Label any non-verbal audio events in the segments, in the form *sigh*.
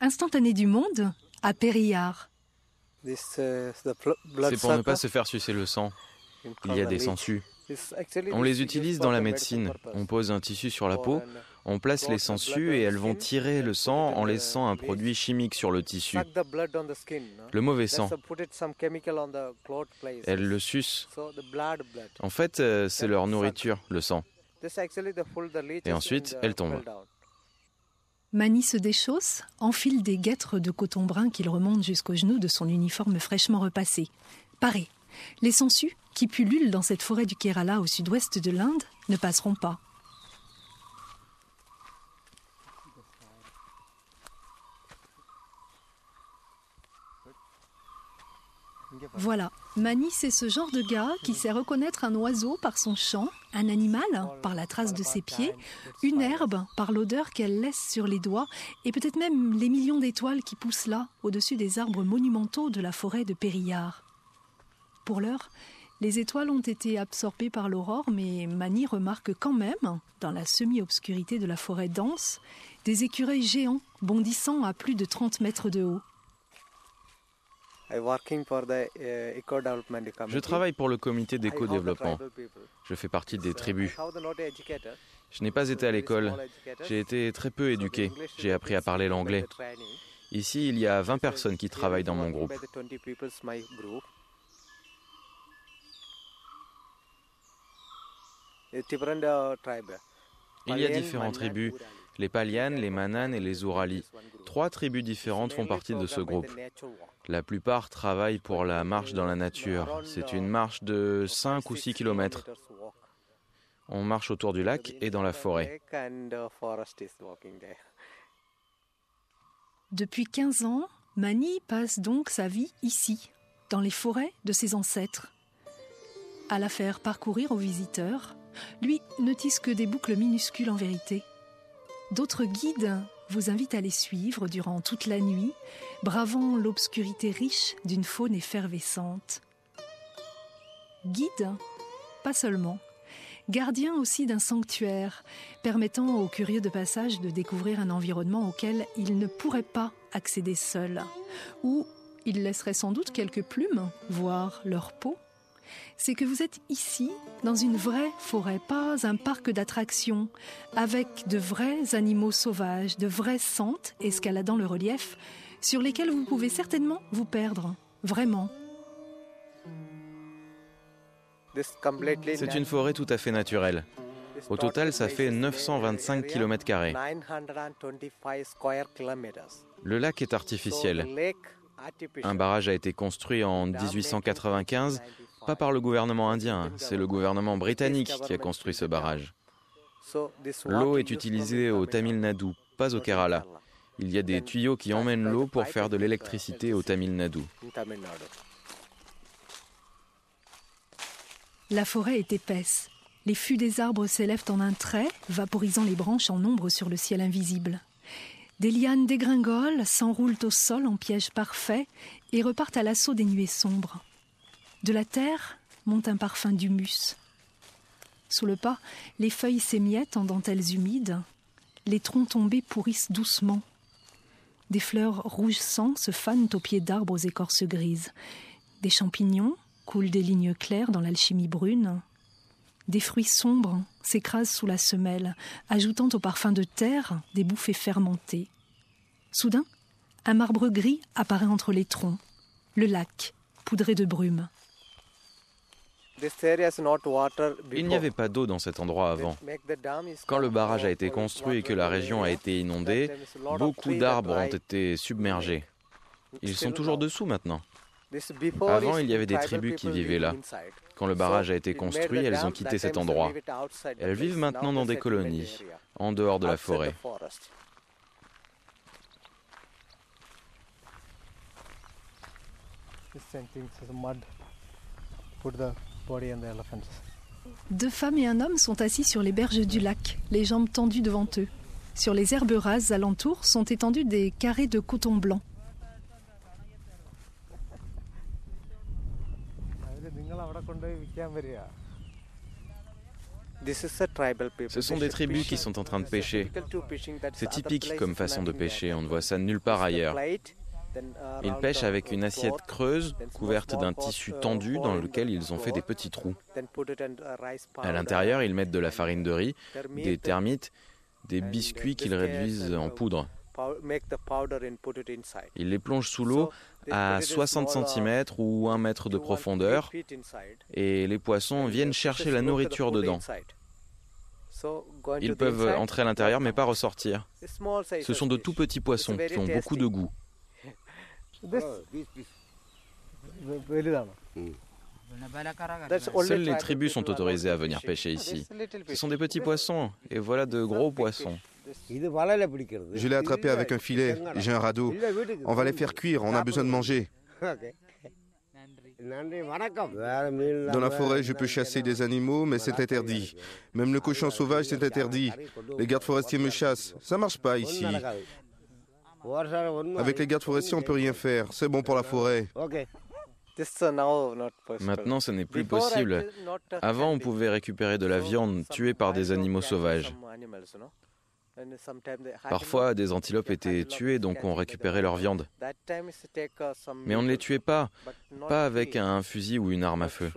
Instantané du monde à Périllard. C'est pour ne pas se faire sucer le sang. Il y a des sangsues. On les utilise dans la médecine. On pose un tissu sur la peau, on place les sangsues et elles vont tirer le sang en laissant un produit chimique sur le tissu. Le mauvais sang. Elles le sucent. En fait, euh, c'est leur nourriture, le sang. Et ensuite, elles tombent. Mani se déchausse, enfile des guêtres de coton brun qu'il remonte jusqu'aux genoux de son uniforme fraîchement repassé. Paré. Les sangsues, qui pullulent dans cette forêt du Kerala au sud-ouest de l'Inde, ne passeront pas. Voilà, Mani, c'est ce genre de gars qui sait reconnaître un oiseau par son chant, un animal par la trace de ses pieds, une herbe par l'odeur qu'elle laisse sur les doigts, et peut-être même les millions d'étoiles qui poussent là, au-dessus des arbres monumentaux de la forêt de Périllard. Pour l'heure, les étoiles ont été absorbées par l'aurore, mais Mani remarque quand même, dans la semi-obscurité de la forêt dense, des écureuils géants bondissant à plus de 30 mètres de haut. Je travaille pour le comité d'éco-développement. Je fais partie des tribus. Je n'ai pas été à l'école. J'ai été très peu éduqué. J'ai appris à parler l'anglais. Ici, il y a 20 personnes qui travaillent dans mon groupe. Il y a différentes tribus, les Palianes, les Mananes et les Ouralis. Trois tribus différentes font partie de ce groupe. La plupart travaillent pour la marche dans la nature. C'est une marche de 5 ou 6 kilomètres. On marche autour du lac et dans la forêt. Depuis 15 ans, Mani passe donc sa vie ici, dans les forêts de ses ancêtres. À la faire parcourir aux visiteurs, lui ne tisse que des boucles minuscules en vérité. D'autres guides vous invite à les suivre durant toute la nuit, bravant l'obscurité riche d'une faune effervescente. Guide, pas seulement, gardien aussi d'un sanctuaire, permettant aux curieux de passage de découvrir un environnement auquel ils ne pourraient pas accéder seuls, où ils laisseraient sans doute quelques plumes, voire leur peau, c'est que vous êtes ici, dans une vraie forêt, pas un parc d'attractions, avec de vrais animaux sauvages, de vraies sentes escaladant le relief, sur lesquels vous pouvez certainement vous perdre, vraiment. C'est une forêt tout à fait naturelle. Au total, ça fait 925 km. Le lac est artificiel. Un barrage a été construit en 1895 pas par le gouvernement indien, c'est le gouvernement britannique qui a construit ce barrage. L'eau est utilisée au Tamil Nadu, pas au Kerala. Il y a des tuyaux qui emmènent l'eau pour faire de l'électricité au Tamil Nadu. La forêt est épaisse. Les fûts des arbres s'élèvent en un trait, vaporisant les branches en nombre sur le ciel invisible. Des lianes dégringolent, s'enroulent au sol en piège parfait et repartent à l'assaut des nuées sombres. De la terre monte un parfum d'humus. Sous le pas, les feuilles s'émiettent en dentelles humides. Les troncs tombés pourrissent doucement. Des fleurs rouges sang se fanent aux pieds d'arbres écorces grises. Des champignons coulent des lignes claires dans l'alchimie brune. Des fruits sombres s'écrasent sous la semelle, ajoutant au parfum de terre des bouffées fermentées. Soudain, un marbre gris apparaît entre les troncs, le lac, poudré de brume. Il n'y avait pas d'eau dans cet endroit avant. Quand le barrage a été construit et que la région a été inondée, beaucoup d'arbres ont été submergés. Ils sont toujours dessous maintenant. Avant, il y avait des tribus qui vivaient là. Quand le barrage a été construit, elles ont quitté cet endroit. Elles vivent maintenant dans des colonies, en dehors de la forêt. Deux femmes et un homme sont assis sur les berges du lac, les jambes tendues devant eux. Sur les herbes rases alentour sont étendus des carrés de coton blanc. Ce sont des tribus qui sont en train de pêcher. C'est typique comme façon de pêcher, on ne voit ça nulle part ailleurs. Ils pêchent avec une assiette creuse couverte d'un tissu tendu dans lequel ils ont fait des petits trous. À l'intérieur, ils mettent de la farine de riz, des termites, des biscuits qu'ils réduisent en poudre. Ils les plongent sous l'eau à 60 cm ou 1 mètre de profondeur et les poissons viennent chercher la nourriture dedans. Ils peuvent entrer à l'intérieur mais pas ressortir. Ce sont de tout petits poissons qui ont beaucoup de goût. Seules les tribus sont autorisées à venir pêcher ici. Ce sont des petits poissons, et voilà de gros poissons. Je l'ai attrapé avec un filet, j'ai un radeau. On va les faire cuire, on a besoin de manger. Dans la forêt, je peux chasser des animaux, mais c'est interdit. Même le cochon sauvage, c'est interdit. Les gardes forestiers me chassent. Ça marche pas ici. Avec les gardes forestiers, on peut rien faire. C'est bon pour la forêt. Maintenant, ce n'est plus possible. Avant, on pouvait récupérer de la viande tuée par des animaux sauvages. Parfois, des antilopes étaient tuées, donc on récupérait leur viande. Mais on ne les tuait pas, pas avec un fusil ou une arme à feu.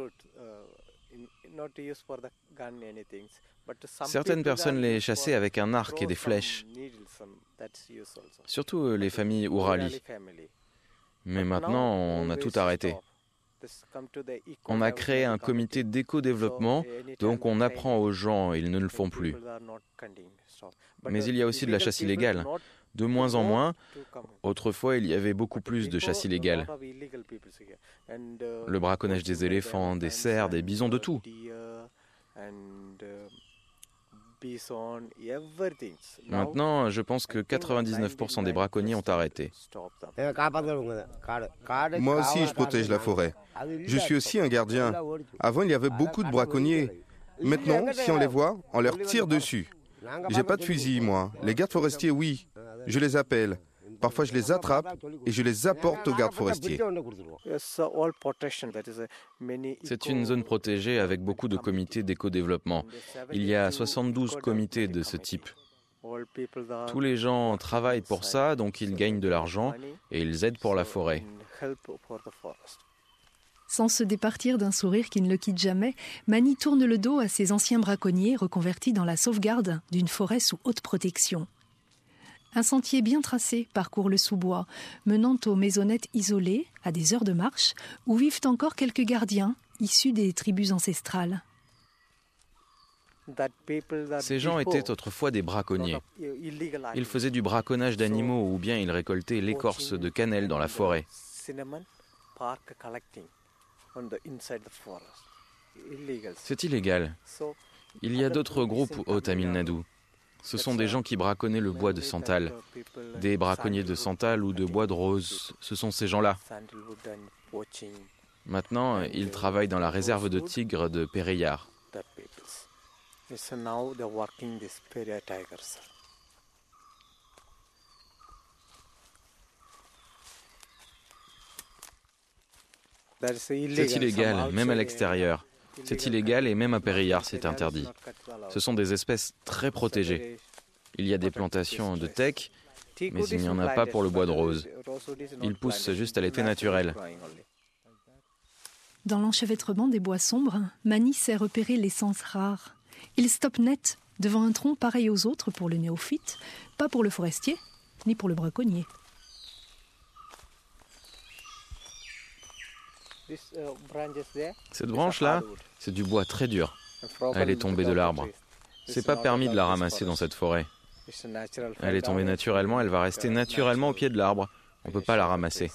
Certaines personnes les chassaient avec un arc et des flèches, surtout euh, les familles Ourali. Mais maintenant, on a tout arrêté. On a créé un comité d'éco-développement, donc on apprend aux gens, ils ne le font plus. Mais il y a aussi de la chasse illégale. De moins en moins. Autrefois, il y avait beaucoup plus de chasse illégale. Le braconnage des éléphants, des cerfs, des bisons, de tout. Maintenant, je pense que 99% des braconniers ont arrêté. Moi aussi, je protège la forêt. Je suis aussi un gardien. Avant, il y avait beaucoup de braconniers. Maintenant, si on les voit, on leur tire dessus. J'ai pas de fusil, moi. Les gardes forestiers, oui. Je les appelle. Parfois, je les attrape et je les apporte aux gardes forestiers. C'est une zone protégée avec beaucoup de comités d'éco-développement. Il y a 72 comités de ce type. Tous les gens travaillent pour ça, donc ils gagnent de l'argent et ils aident pour la forêt. Sans se départir d'un sourire qui ne le quitte jamais, Mani tourne le dos à ses anciens braconniers reconvertis dans la sauvegarde d'une forêt sous haute protection. Un sentier bien tracé parcourt le sous-bois, menant aux maisonnettes isolées, à des heures de marche, où vivent encore quelques gardiens issus des tribus ancestrales. Ces gens étaient autrefois des braconniers. Ils faisaient du braconnage d'animaux ou bien ils récoltaient l'écorce de cannelle dans la forêt. C'est illégal. Il y a d'autres groupes au Tamil Nadu. Ce sont des gens qui braconnaient le bois de santal. Des braconniers de santal ou de bois de rose. Ce sont ces gens-là. Maintenant, ils travaillent dans la réserve de tigres de Periyar. C'est illégal, même à l'extérieur. C'est illégal et même à Périllard, c'est interdit. Ce sont des espèces très protégées. Il y a des plantations de teck, mais il n'y en a pas pour le bois de rose. Il pousse juste à l'été naturel. Dans l'enchevêtrement des bois sombres, Mani sait repérer l'essence rare. Il stoppe net devant un tronc pareil aux autres pour le néophyte, pas pour le forestier, ni pour le braconnier. Cette branche-là, c'est du bois très dur. Elle est tombée de l'arbre. C'est pas permis de la ramasser dans cette forêt. Elle est tombée naturellement, elle va rester naturellement au pied de l'arbre. On ne peut pas la ramasser.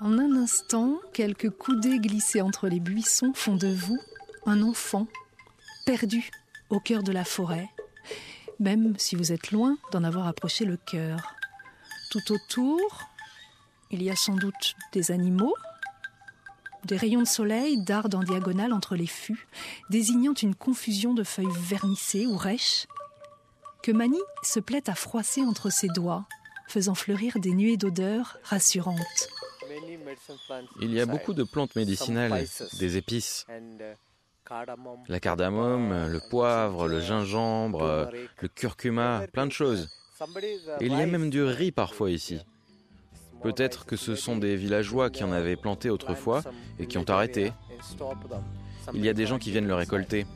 En un instant, quelques coudées glissées entre les buissons font de vous un enfant perdu au cœur de la forêt, même si vous êtes loin d'en avoir approché le cœur. Tout autour, il y a sans doute des animaux, des rayons de soleil dardent en diagonale entre les fûts, désignant une confusion de feuilles vernissées ou rêches, que Mani se plaît à froisser entre ses doigts, faisant fleurir des nuées d'odeurs rassurantes. Il y a beaucoup de plantes médicinales, des épices. La cardamome, le poivre, le gingembre, le curcuma, plein de choses. Il y a même du riz parfois ici. Peut-être que ce sont des villageois qui en avaient planté autrefois et qui ont arrêté. Il y a des gens qui viennent le récolter.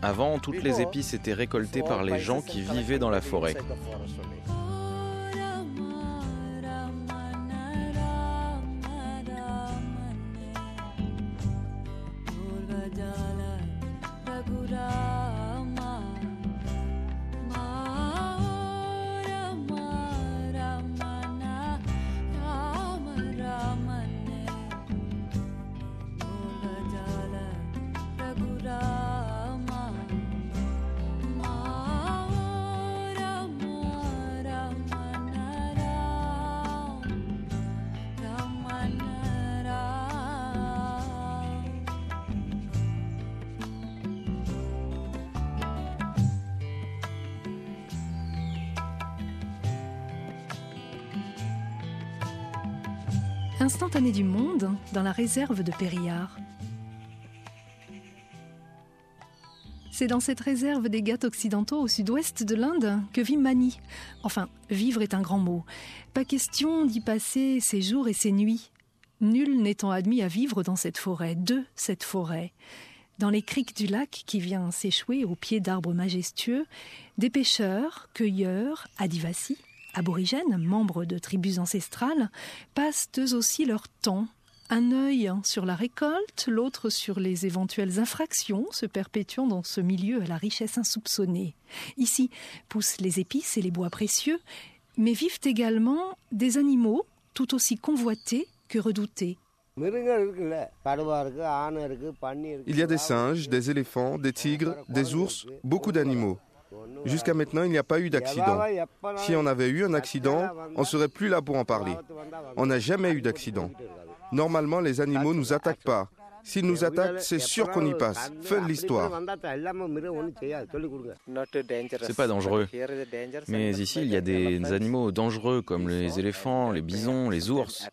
Avant, toutes les épices étaient récoltées par les gens qui vivaient dans la forêt. Instantané du monde dans la réserve de Périllard. C'est dans cette réserve des Ghats occidentaux au sud-ouest de l'Inde que vit Mani. Enfin, vivre est un grand mot. Pas question d'y passer ses jours et ses nuits. Nul n'étant admis à vivre dans cette forêt, de cette forêt. Dans les criques du lac qui vient s'échouer au pied d'arbres majestueux, des pêcheurs, cueilleurs, adivassis, aborigènes, membres de tribus ancestrales, passent eux aussi leur temps. Un œil sur la récolte, l'autre sur les éventuelles infractions, se perpétuant dans ce milieu à la richesse insoupçonnée. Ici poussent les épices et les bois précieux, mais vivent également des animaux tout aussi convoités que redoutés. Il y a des singes, des éléphants, des tigres, des ours, beaucoup d'animaux. Jusqu'à maintenant, il n'y a pas eu d'accident. Si on avait eu un accident, on serait plus là pour en parler. On n'a jamais eu d'accident. Normalement, les animaux ne nous attaquent pas. S'ils nous attaquent, c'est sûr qu'on y passe. Fin de l'histoire. C'est pas dangereux. Mais ici, il y a des animaux dangereux comme les éléphants, les bisons, les ours.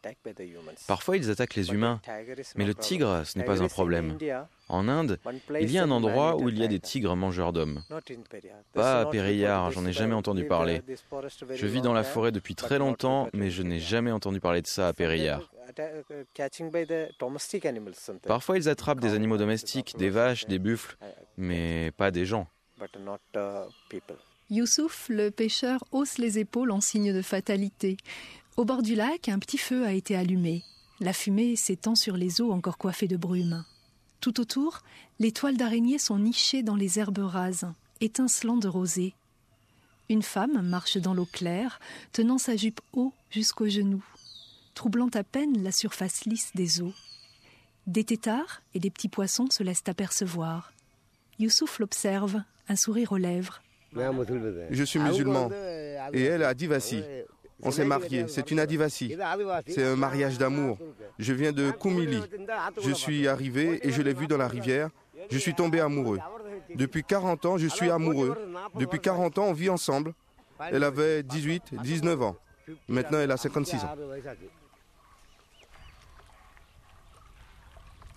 Parfois, ils attaquent les humains. Mais le tigre, ce n'est pas un problème. En Inde, il y a un endroit où il y a des tigres mangeurs d'hommes. Pas à Periyar, j'en ai jamais entendu parler. Je vis dans la forêt depuis très longtemps, mais je n'ai jamais entendu parler de ça à Periyar. Parfois, ils attrapent des animaux domestiques, des vaches, des buffles, mais pas des gens. Youssouf, le pêcheur, hausse les épaules en signe de fatalité. Au bord du lac, un petit feu a été allumé. La fumée s'étend sur les eaux encore coiffées de brume. Tout autour, les toiles d'araignées sont nichées dans les herbes rases, étincelant de rosée. Une femme marche dans l'eau claire, tenant sa jupe haut jusqu'aux genoux, troublant à peine la surface lisse des eaux. Des têtards et des petits poissons se laissent apercevoir. Youssouf l'observe, un sourire aux lèvres. Je suis musulman et elle a Adivasi. On s'est mariés, c'est une adivasi. C'est un mariage d'amour. Je viens de Kumili. Je suis arrivé et je l'ai vu dans la rivière. Je suis tombé amoureux. Depuis 40 ans, je suis amoureux. Depuis 40 ans, on vit ensemble. Elle avait 18, 19 ans. Maintenant, elle a 56 ans.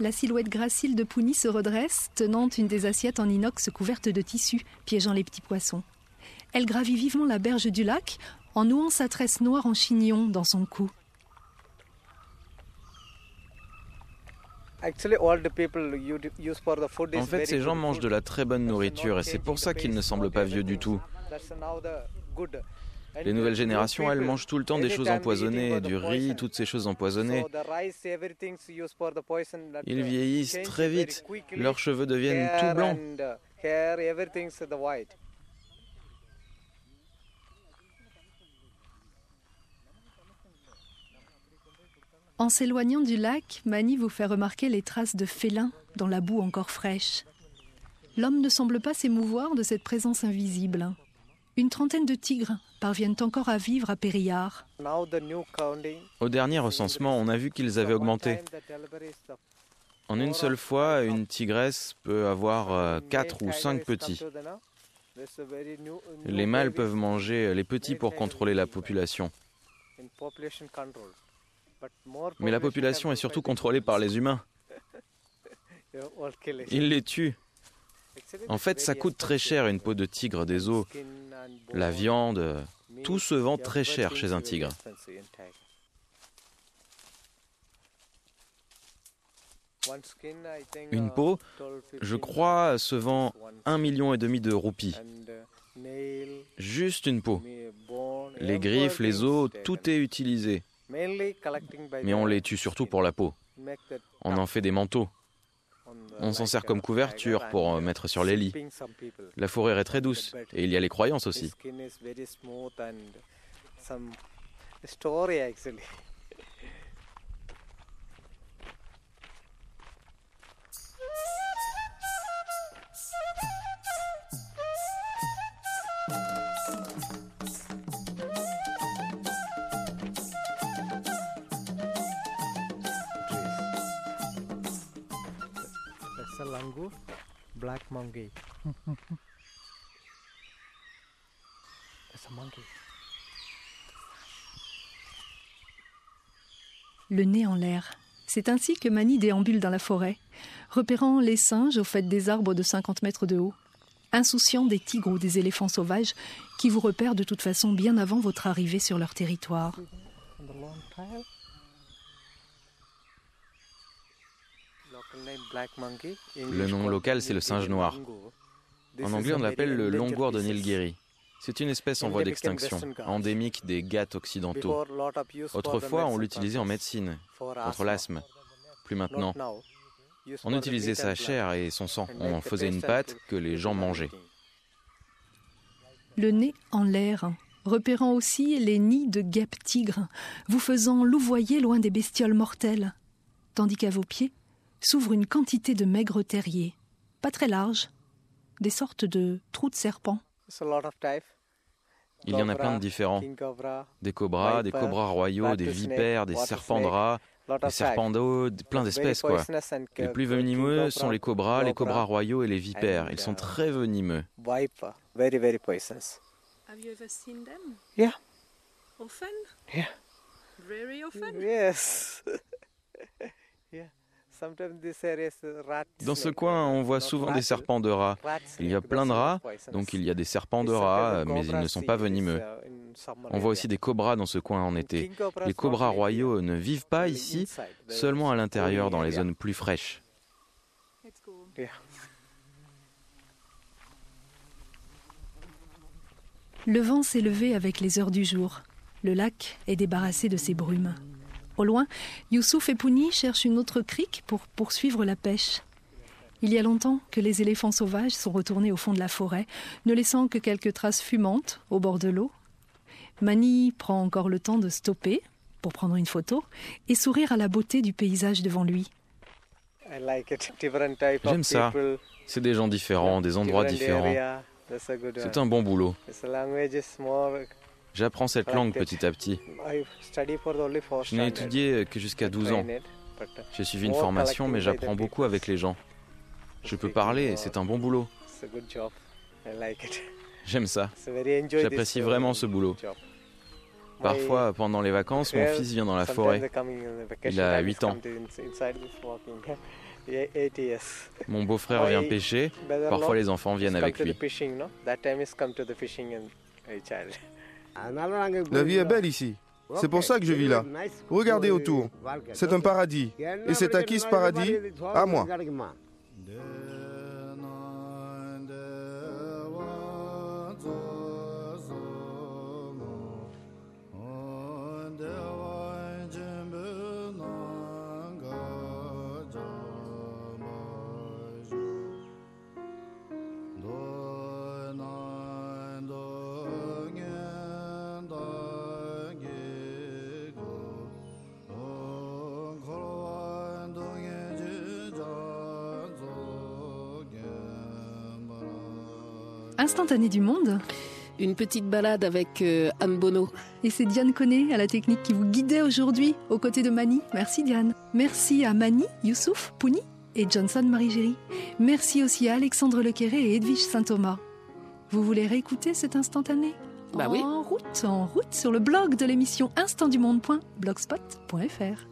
La silhouette gracile de Pouni se redresse, tenant une des assiettes en inox couverte de tissu, piégeant les petits poissons. Elle gravit vivement la berge du lac en nouant sa tresse noire en chignon dans son cou. En fait, ces gens mangent de la très bonne nourriture et c'est pour ça qu'ils ne semblent pas vieux du tout. Les nouvelles générations, elles mangent tout le temps des choses empoisonnées, du riz, toutes ces choses empoisonnées. Ils vieillissent très vite, leurs cheveux deviennent tout blancs. En s'éloignant du lac, Mani vous fait remarquer les traces de félins dans la boue encore fraîche. L'homme ne semble pas s'émouvoir de cette présence invisible. Une trentaine de tigres parviennent encore à vivre à Périllard. Au dernier recensement, on a vu qu'ils avaient augmenté. En une seule fois, une tigresse peut avoir 4 euh, ou 5 petits. Les mâles peuvent manger les petits pour contrôler la population. Mais la population est surtout contrôlée par les humains. Ils les tuent. En fait, ça coûte très cher une peau de tigre des eaux. La viande, tout se vend très cher chez un tigre. Une peau, je crois, se vend un million et demi de roupies. Juste une peau. Les griffes, les os, tout est utilisé. Mais on les tue surtout pour la peau. On en fait des manteaux. On s'en sert comme couverture pour mettre sur les lits. La fourrure est très douce et il y a les croyances aussi. *laughs* black monkey. *laughs* monkey. Le nez en l'air. C'est ainsi que Mani déambule dans la forêt, repérant les singes au fait des arbres de 50 mètres de haut, insouciant des tigres ou des éléphants sauvages qui vous repèrent de toute façon bien avant votre arrivée sur leur territoire. Le nom local, c'est le singe noir. En anglais, on l'appelle le longueur de Nilgiri. C'est une espèce en voie d'extinction, endémique des Ghats occidentaux. Autrefois, on l'utilisait en médecine, contre l'asthme. Plus maintenant. On utilisait sa chair et son sang. On faisait une pâte que les gens mangeaient. Le nez en l'air, repérant aussi les nids de guêpes tigres, vous faisant louvoyer loin des bestioles mortelles, tandis qu'à vos pieds, s'ouvre une quantité de maigres terriers, pas très larges, des sortes de trous de serpents. Il y en a plein de différents. Des cobras, des cobras royaux, des vipères, des serpents de rats, des serpents d'eau, plein d'espèces quoi. Les plus venimeux sont les cobras, les cobras royaux et les vipères. Ils sont très venimeux. Dans ce coin, on voit souvent des serpents de rats. Il y a plein de rats, donc il y a des serpents de rats, mais ils ne sont pas venimeux. On voit aussi des cobras dans ce coin en été. Les cobras royaux ne vivent pas ici, seulement à l'intérieur, dans les zones plus fraîches. Le vent s'est levé avec les heures du jour. Le lac est débarrassé de ses brumes. Au loin, Youssouf et Pouni cherchent une autre crique pour poursuivre la pêche. Il y a longtemps que les éléphants sauvages sont retournés au fond de la forêt, ne laissant que quelques traces fumantes au bord de l'eau. Mani prend encore le temps de stopper pour prendre une photo et sourire à la beauté du paysage devant lui. J'aime ça. C'est des gens différents, des endroits différents. C'est un bon boulot. J'apprends cette langue petit à petit. Je n'ai étudié que jusqu'à 12 ans. J'ai suivi une formation, mais j'apprends beaucoup avec les gens. Je peux parler, c'est un bon boulot. J'aime ça. J'apprécie vraiment ce boulot. Parfois, pendant les vacances, mon fils vient dans la forêt. Il a 8 ans. *laughs* Mon beau-frère vient pêcher. Parfois, les enfants viennent avec lui. La vie est belle ici. C'est pour ça que je vis là. Regardez autour. C'est un paradis. Et c'est à qui ce paradis? À moi. Instantané du monde. Une petite balade avec euh, Anne Bono. Et c'est Diane Conné à la technique qui vous guidait aujourd'hui aux côtés de Mani. Merci Diane. Merci à Mani, Youssouf, Pouni et Johnson Marie-Géry. Merci aussi à Alexandre Lequéré et Edwige Saint-Thomas. Vous voulez réécouter cet instantané? Bah oui. En route, en route sur le blog de l'émission instantdumonde.blogspot.fr.